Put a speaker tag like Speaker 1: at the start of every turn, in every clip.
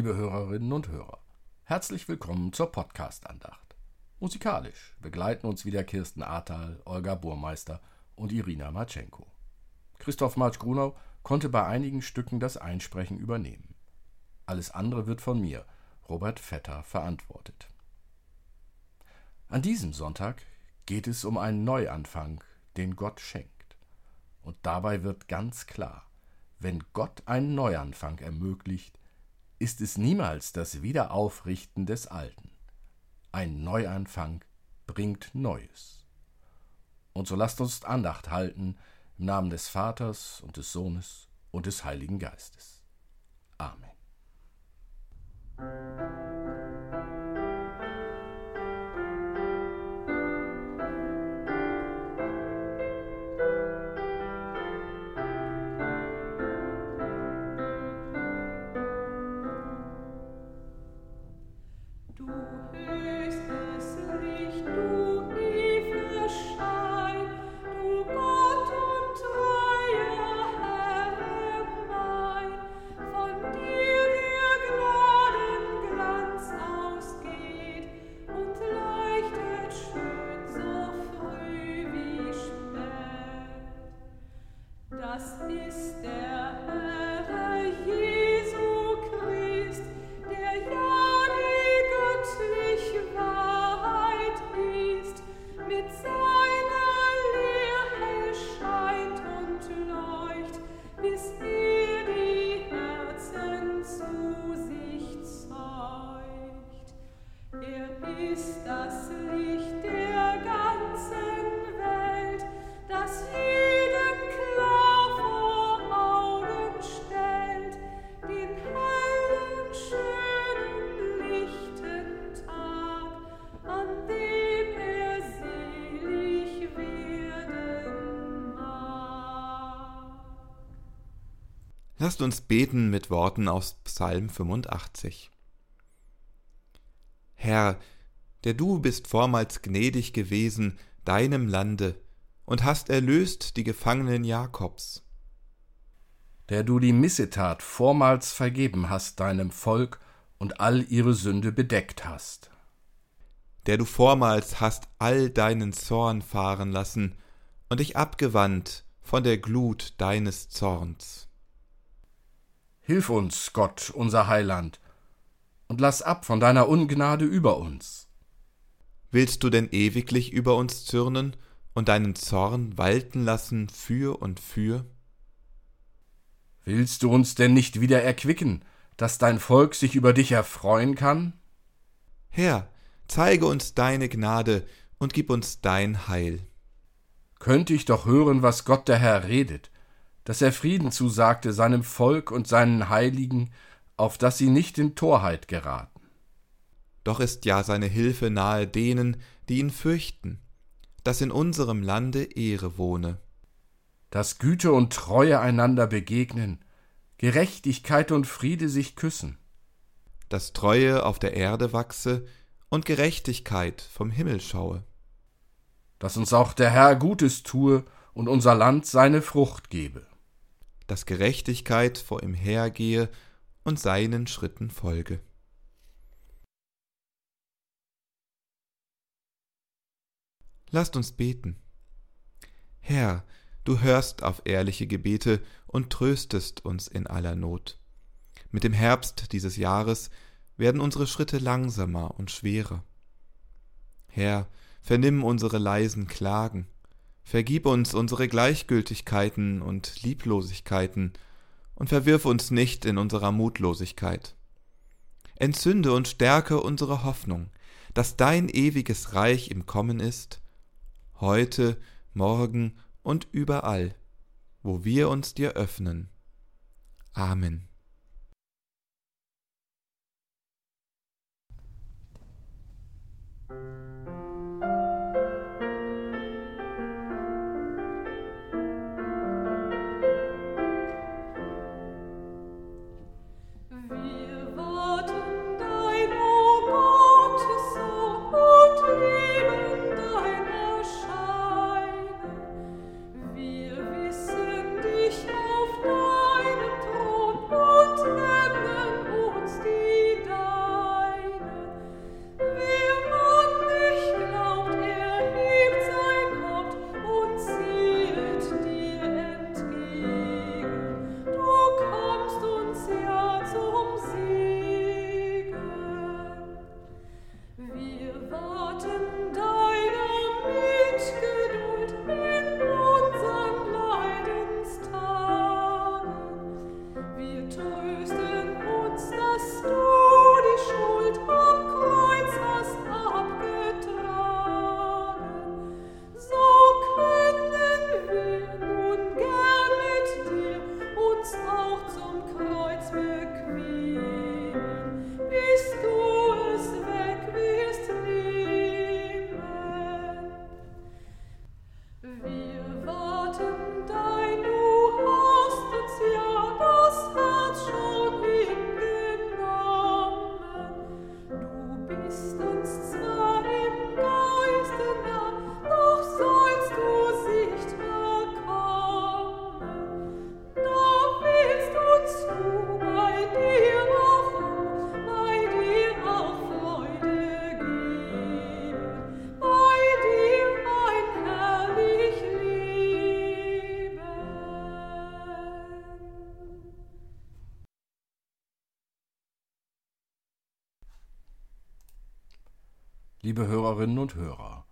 Speaker 1: liebe Hörerinnen und Hörer. Herzlich willkommen zur Podcast-Andacht. Musikalisch begleiten uns wieder Kirsten Ahrtal, Olga Burmeister und Irina Matschenko. Christoph Marsch-Grunau konnte bei einigen Stücken das Einsprechen übernehmen. Alles andere wird von mir, Robert Vetter, verantwortet. An diesem Sonntag geht es um einen Neuanfang, den Gott schenkt. Und dabei wird ganz klar, wenn Gott einen Neuanfang ermöglicht, ist es niemals das Wiederaufrichten des Alten. Ein Neuanfang bringt Neues. Und so lasst uns Andacht halten im Namen des Vaters und des Sohnes und des Heiligen Geistes. Amen.
Speaker 2: Lasst uns beten mit Worten aus Psalm 85. Herr, der du bist vormals gnädig gewesen deinem Lande und hast erlöst die Gefangenen Jakobs.
Speaker 1: Der du die Missetat vormals vergeben hast deinem Volk und all ihre Sünde bedeckt hast.
Speaker 2: Der du vormals hast all deinen Zorn fahren lassen und dich abgewandt von der Glut deines Zorns.
Speaker 1: Hilf uns, Gott, unser Heiland, und lass ab von deiner Ungnade über uns.
Speaker 2: Willst du denn ewiglich über uns zürnen und deinen Zorn walten lassen für und für?
Speaker 1: Willst du uns denn nicht wieder erquicken, dass dein Volk sich über dich erfreuen kann?
Speaker 2: Herr, zeige uns deine Gnade und gib uns dein Heil.
Speaker 1: Könnte ich doch hören, was Gott der Herr redet, dass er Frieden zusagte seinem Volk und seinen Heiligen, auf dass sie nicht in Torheit geraten.
Speaker 2: Doch ist ja seine Hilfe nahe denen, die ihn fürchten, dass in unserem Lande Ehre wohne.
Speaker 1: Dass Güte und Treue einander begegnen, Gerechtigkeit und Friede sich küssen.
Speaker 2: Dass Treue auf der Erde wachse und Gerechtigkeit vom Himmel schaue.
Speaker 1: Dass uns auch der Herr Gutes tue und unser Land seine Frucht gebe
Speaker 2: dass Gerechtigkeit vor ihm hergehe und seinen Schritten folge. Lasst uns beten. Herr, du hörst auf ehrliche Gebete und tröstest uns in aller Not. Mit dem Herbst dieses Jahres werden unsere Schritte langsamer und schwerer. Herr, vernimm unsere leisen Klagen, Vergib uns unsere Gleichgültigkeiten und Lieblosigkeiten und verwirf uns nicht in unserer Mutlosigkeit. Entzünde und stärke unsere Hoffnung, dass dein ewiges Reich im Kommen ist, heute, morgen und überall, wo wir uns dir öffnen. Amen.
Speaker 3: dich auf
Speaker 1: Liebe Hörerinnen und Hörer,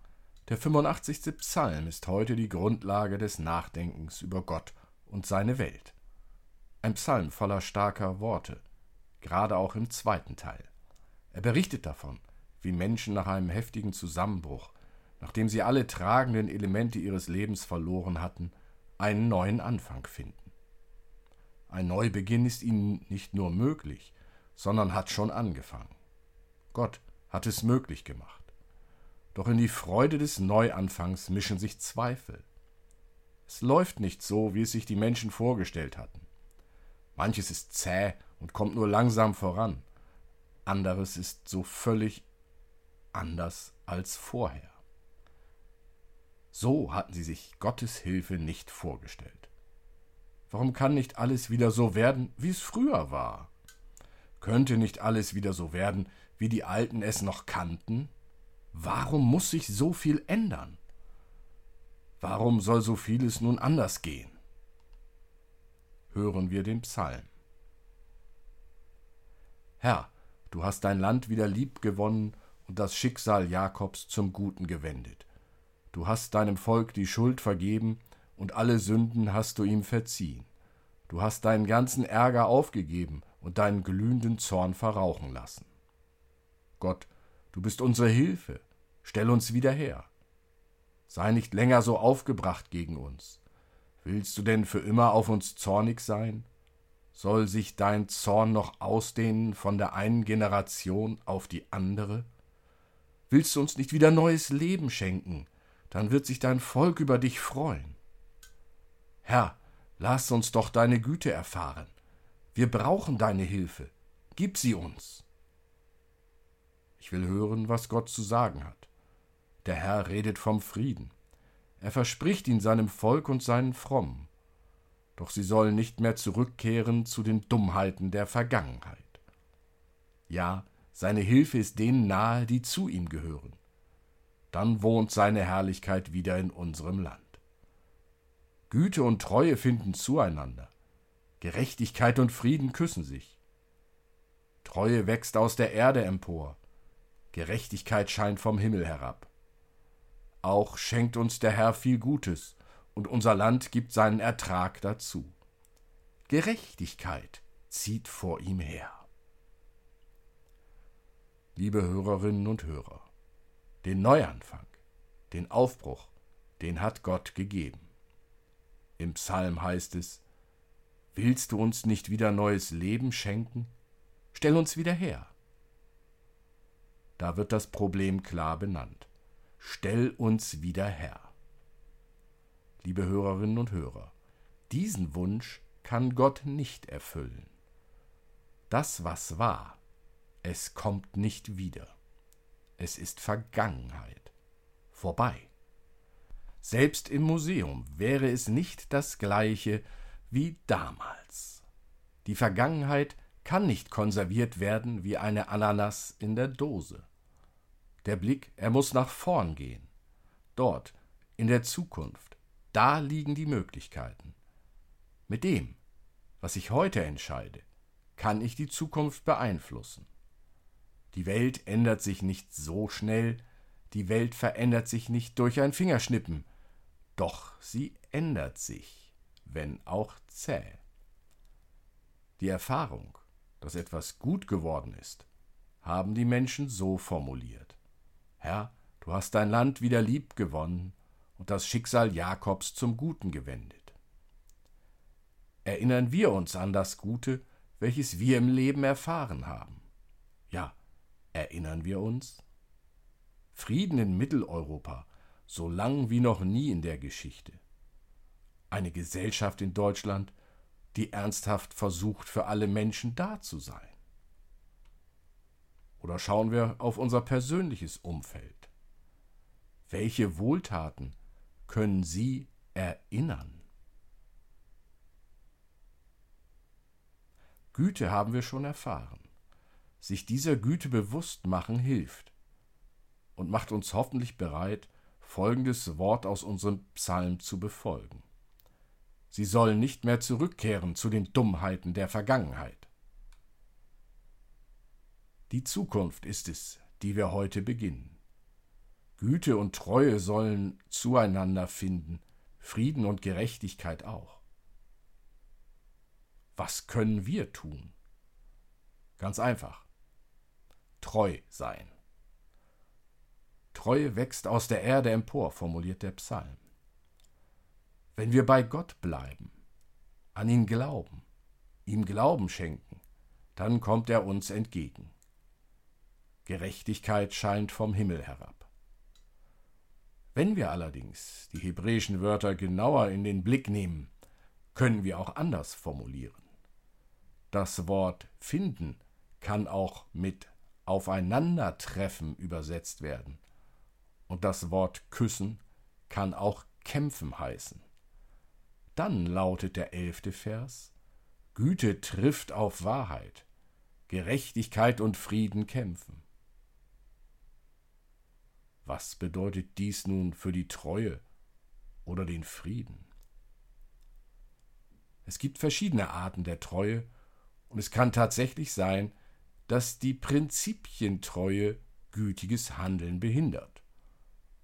Speaker 1: der 85. Psalm ist heute die Grundlage des Nachdenkens über Gott und seine Welt. Ein Psalm voller starker Worte, gerade auch im zweiten Teil. Er berichtet davon, wie Menschen nach einem heftigen Zusammenbruch, nachdem sie alle tragenden Elemente ihres Lebens verloren hatten, einen neuen Anfang finden. Ein Neubeginn ist ihnen nicht nur möglich, sondern hat schon angefangen. Gott hat es möglich gemacht. Doch in die Freude des Neuanfangs mischen sich Zweifel. Es läuft nicht so, wie es sich die Menschen vorgestellt hatten. Manches ist zäh und kommt nur langsam voran. Anderes ist so völlig anders als vorher. So hatten sie sich Gottes Hilfe nicht vorgestellt. Warum kann nicht alles wieder so werden, wie es früher war? Könnte nicht alles wieder so werden, wie die Alten es noch kannten? Warum muss sich so viel ändern? Warum soll so vieles nun anders gehen? Hören wir den Psalm. Herr, du hast dein Land wieder lieb gewonnen und das Schicksal Jakobs zum Guten gewendet. Du hast deinem Volk die Schuld vergeben und alle Sünden hast du ihm verziehen. Du hast deinen ganzen Ärger aufgegeben und deinen glühenden Zorn verrauchen lassen. Gott, du bist unsere Hilfe, stell uns wieder her. Sei nicht länger so aufgebracht gegen uns. Willst du denn für immer auf uns zornig sein? Soll sich dein Zorn noch ausdehnen von der einen Generation auf die andere? Willst du uns nicht wieder neues Leben schenken, dann wird sich dein Volk über dich freuen. Herr, lass uns doch deine Güte erfahren. Wir brauchen deine Hilfe. Gib sie uns. Ich will hören, was Gott zu sagen hat. Der Herr redet vom Frieden. Er verspricht ihn seinem Volk und seinen Frommen. Doch sie sollen nicht mehr zurückkehren zu den Dummheiten der Vergangenheit. Ja, seine Hilfe ist denen nahe, die zu ihm gehören. Dann wohnt seine Herrlichkeit wieder in unserem Land. Güte und Treue finden zueinander. Gerechtigkeit und Frieden küssen sich. Treue wächst aus der Erde empor. Gerechtigkeit scheint vom Himmel herab. Auch schenkt uns der Herr viel Gutes, und unser Land gibt seinen Ertrag dazu. Gerechtigkeit zieht vor ihm her. Liebe Hörerinnen und Hörer, den Neuanfang, den Aufbruch, den hat Gott gegeben. Im Psalm heißt es, Willst du uns nicht wieder neues Leben schenken? Stell uns wieder her. Da wird das Problem klar benannt. Stell uns wieder her. Liebe Hörerinnen und Hörer, diesen Wunsch kann Gott nicht erfüllen. Das, was war, es kommt nicht wieder. Es ist Vergangenheit. Vorbei. Selbst im Museum wäre es nicht das gleiche wie damals. Die Vergangenheit kann nicht konserviert werden wie eine Ananas in der Dose. Der Blick, er muss nach vorn gehen. Dort, in der Zukunft, da liegen die Möglichkeiten. Mit dem, was ich heute entscheide, kann ich die Zukunft beeinflussen. Die Welt ändert sich nicht so schnell, die Welt verändert sich nicht durch ein Fingerschnippen, doch sie ändert sich, wenn auch zäh. Die Erfahrung, dass etwas gut geworden ist, haben die Menschen so formuliert. Herr, du hast dein Land wieder lieb gewonnen und das Schicksal Jakobs zum Guten gewendet. Erinnern wir uns an das Gute, welches wir im Leben erfahren haben. Ja, Erinnern wir uns? Frieden in Mitteleuropa, so lang wie noch nie in der Geschichte. Eine Gesellschaft in Deutschland, die ernsthaft versucht, für alle Menschen da zu sein. Oder schauen wir auf unser persönliches Umfeld. Welche Wohltaten können Sie erinnern? Güte haben wir schon erfahren. Sich dieser Güte bewusst machen hilft und macht uns hoffentlich bereit, folgendes Wort aus unserem Psalm zu befolgen. Sie sollen nicht mehr zurückkehren zu den Dummheiten der Vergangenheit. Die Zukunft ist es, die wir heute beginnen. Güte und Treue sollen zueinander finden, Frieden und Gerechtigkeit auch. Was können wir tun? Ganz einfach. Treu sein. Treue wächst aus der Erde empor, formuliert der Psalm. Wenn wir bei Gott bleiben, an ihn glauben, ihm Glauben schenken, dann kommt er uns entgegen. Gerechtigkeit scheint vom Himmel herab. Wenn wir allerdings die hebräischen Wörter genauer in den Blick nehmen, können wir auch anders formulieren. Das Wort finden kann auch mit aufeinandertreffen übersetzt werden. Und das Wort küssen kann auch kämpfen heißen. Dann lautet der elfte Vers Güte trifft auf Wahrheit, Gerechtigkeit und Frieden kämpfen. Was bedeutet dies nun für die Treue oder den Frieden? Es gibt verschiedene Arten der Treue und es kann tatsächlich sein, dass die Prinzipientreue gütiges Handeln behindert.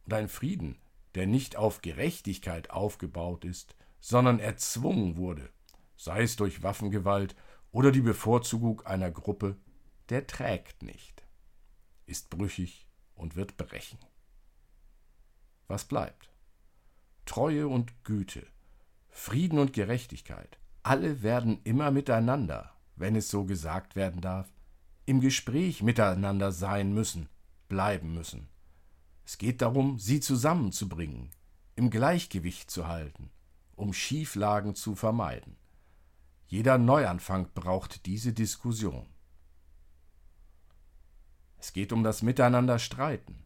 Speaker 1: Und ein Frieden, der nicht auf Gerechtigkeit aufgebaut ist, sondern erzwungen wurde, sei es durch Waffengewalt oder die Bevorzugung einer Gruppe, der trägt nicht, ist brüchig und wird brechen. Was bleibt? Treue und Güte, Frieden und Gerechtigkeit, alle werden immer miteinander wenn es so gesagt werden darf, im Gespräch miteinander sein müssen, bleiben müssen. Es geht darum, sie zusammenzubringen, im Gleichgewicht zu halten, um Schieflagen zu vermeiden. Jeder Neuanfang braucht diese Diskussion. Es geht um das Miteinander streiten,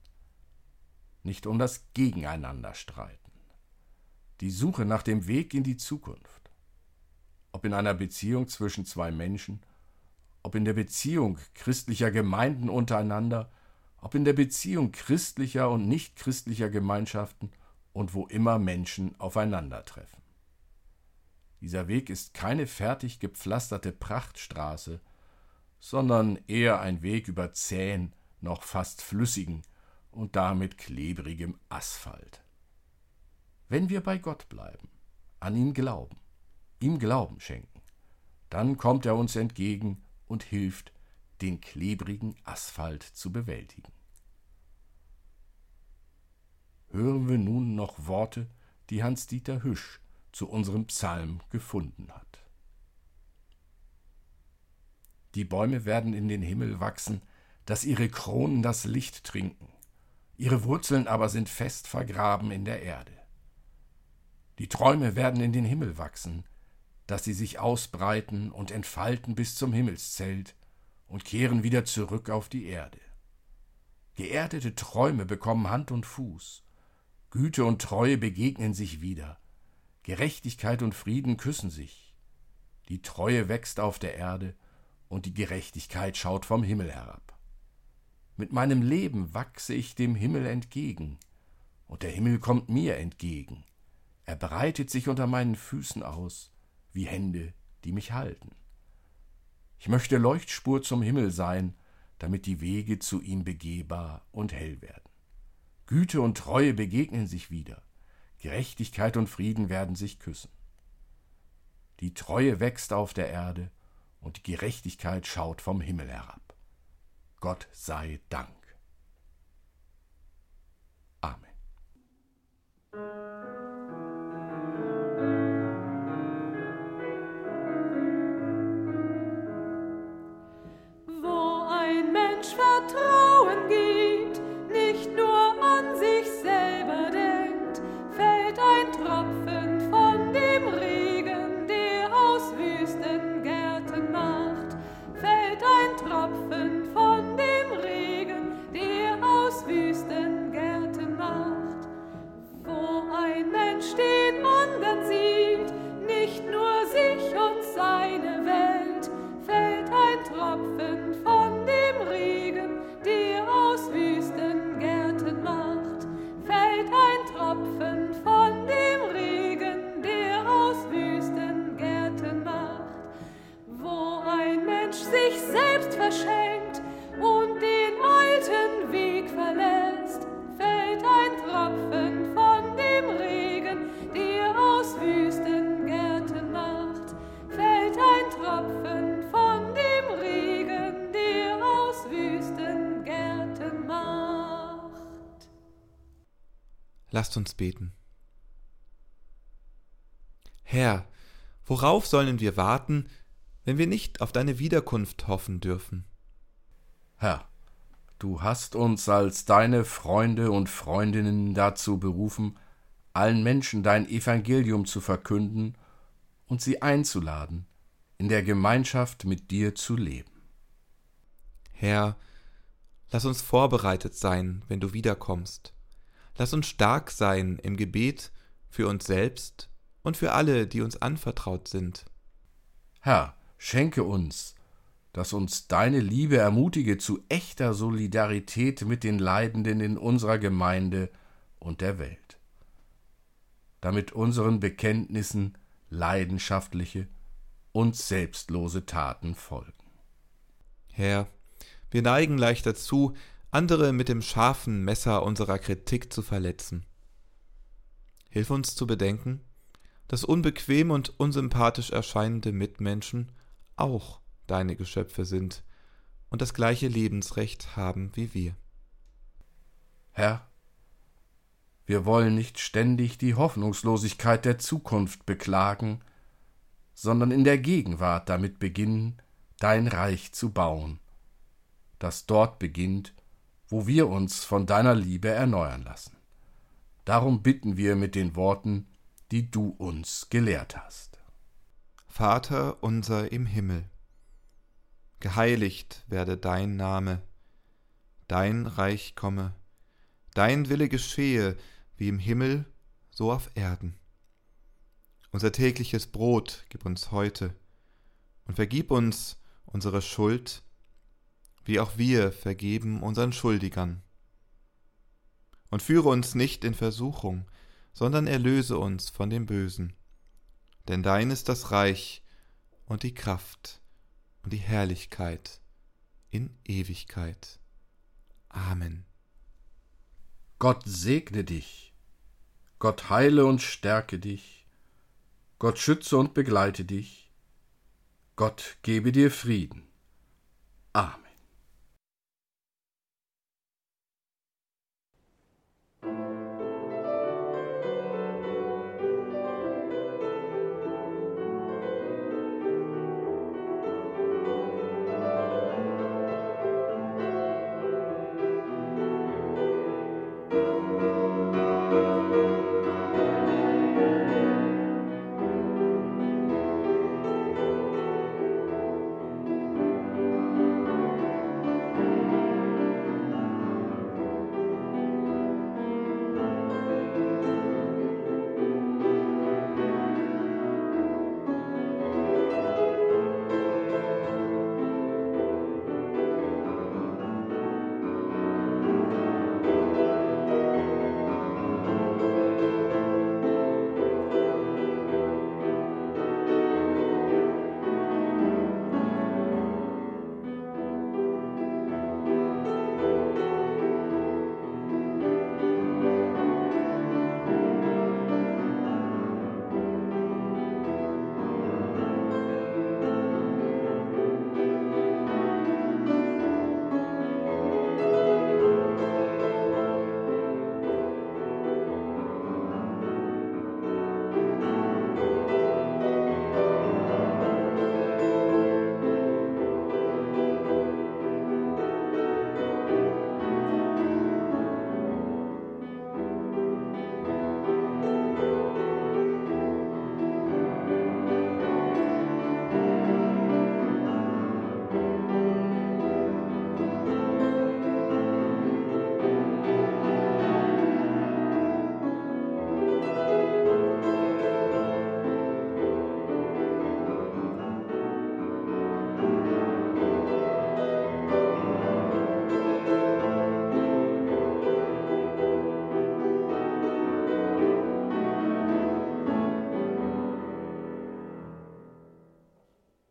Speaker 1: nicht um das Gegeneinander streiten. Die Suche nach dem Weg in die Zukunft ob in einer Beziehung zwischen zwei Menschen, ob in der Beziehung christlicher Gemeinden untereinander, ob in der Beziehung christlicher und nichtchristlicher Gemeinschaften und wo immer Menschen aufeinandertreffen. Dieser Weg ist keine fertig gepflasterte Prachtstraße, sondern eher ein Weg über zähen, noch fast flüssigen und damit klebrigem Asphalt. Wenn wir bei Gott bleiben, an ihn glauben, ihm Glauben schenken. Dann kommt er uns entgegen und hilft, den klebrigen Asphalt zu bewältigen. Hören wir nun noch Worte, die Hans-Dieter Hüsch zu unserem Psalm gefunden hat. Die Bäume werden in den Himmel wachsen, dass ihre Kronen das Licht trinken, ihre Wurzeln aber sind fest vergraben in der Erde. Die Träume werden in den Himmel wachsen, dass sie sich ausbreiten und entfalten bis zum Himmelszelt und kehren wieder zurück auf die Erde. Geerdete Träume bekommen Hand und Fuß, Güte und Treue begegnen sich wieder, Gerechtigkeit und Frieden küssen sich, die Treue wächst auf der Erde und die Gerechtigkeit schaut vom Himmel herab. Mit meinem Leben wachse ich dem Himmel entgegen, und der Himmel kommt mir entgegen. Er breitet sich unter meinen Füßen aus, wie Hände, die mich halten. Ich möchte Leuchtspur zum Himmel sein, damit die Wege zu ihm begehbar und hell werden. Güte und Treue begegnen sich wieder, Gerechtigkeit und Frieden werden sich küssen. Die Treue wächst auf der Erde und die Gerechtigkeit schaut vom Himmel herab. Gott sei Dank.
Speaker 2: und den alten Weg Lasst uns beten. Herr, worauf sollen wir warten, wenn wir nicht auf deine Wiederkunft hoffen dürfen?
Speaker 1: Herr, du hast uns als deine Freunde und Freundinnen dazu berufen, allen Menschen dein Evangelium zu verkünden und sie einzuladen, in der Gemeinschaft mit dir zu leben.
Speaker 2: Herr, lass uns vorbereitet sein, wenn du wiederkommst. Lass uns stark sein im Gebet für uns selbst und für alle, die uns anvertraut sind.
Speaker 1: Herr, schenke uns, dass uns deine Liebe ermutige zu echter Solidarität mit den Leidenden in unserer Gemeinde und der Welt, damit unseren Bekenntnissen leidenschaftliche und selbstlose Taten folgen.
Speaker 2: Herr, wir neigen leicht dazu, andere mit dem scharfen Messer unserer Kritik zu verletzen. Hilf uns zu bedenken, dass unbequem und unsympathisch erscheinende Mitmenschen auch deine Geschöpfe sind und das gleiche Lebensrecht haben wie wir.
Speaker 1: Herr, wir wollen nicht ständig die Hoffnungslosigkeit der Zukunft beklagen, sondern in der Gegenwart damit beginnen, dein Reich zu bauen, das dort beginnt, wo wir uns von deiner Liebe erneuern lassen. Darum bitten wir mit den Worten, die du uns gelehrt hast.
Speaker 2: Vater unser im Himmel, geheiligt werde dein Name, dein Reich komme, dein Wille geschehe, wie im Himmel, so auf Erden. Unser tägliches Brot gib uns heute und vergib uns unsere Schuld, wie auch wir vergeben unseren Schuldigern. Und führe uns nicht in Versuchung, sondern erlöse uns von dem Bösen. Denn dein ist das Reich und die Kraft und die Herrlichkeit in Ewigkeit. Amen.
Speaker 1: Gott segne dich, Gott heile und stärke dich, Gott schütze und begleite dich, Gott gebe dir Frieden. Amen.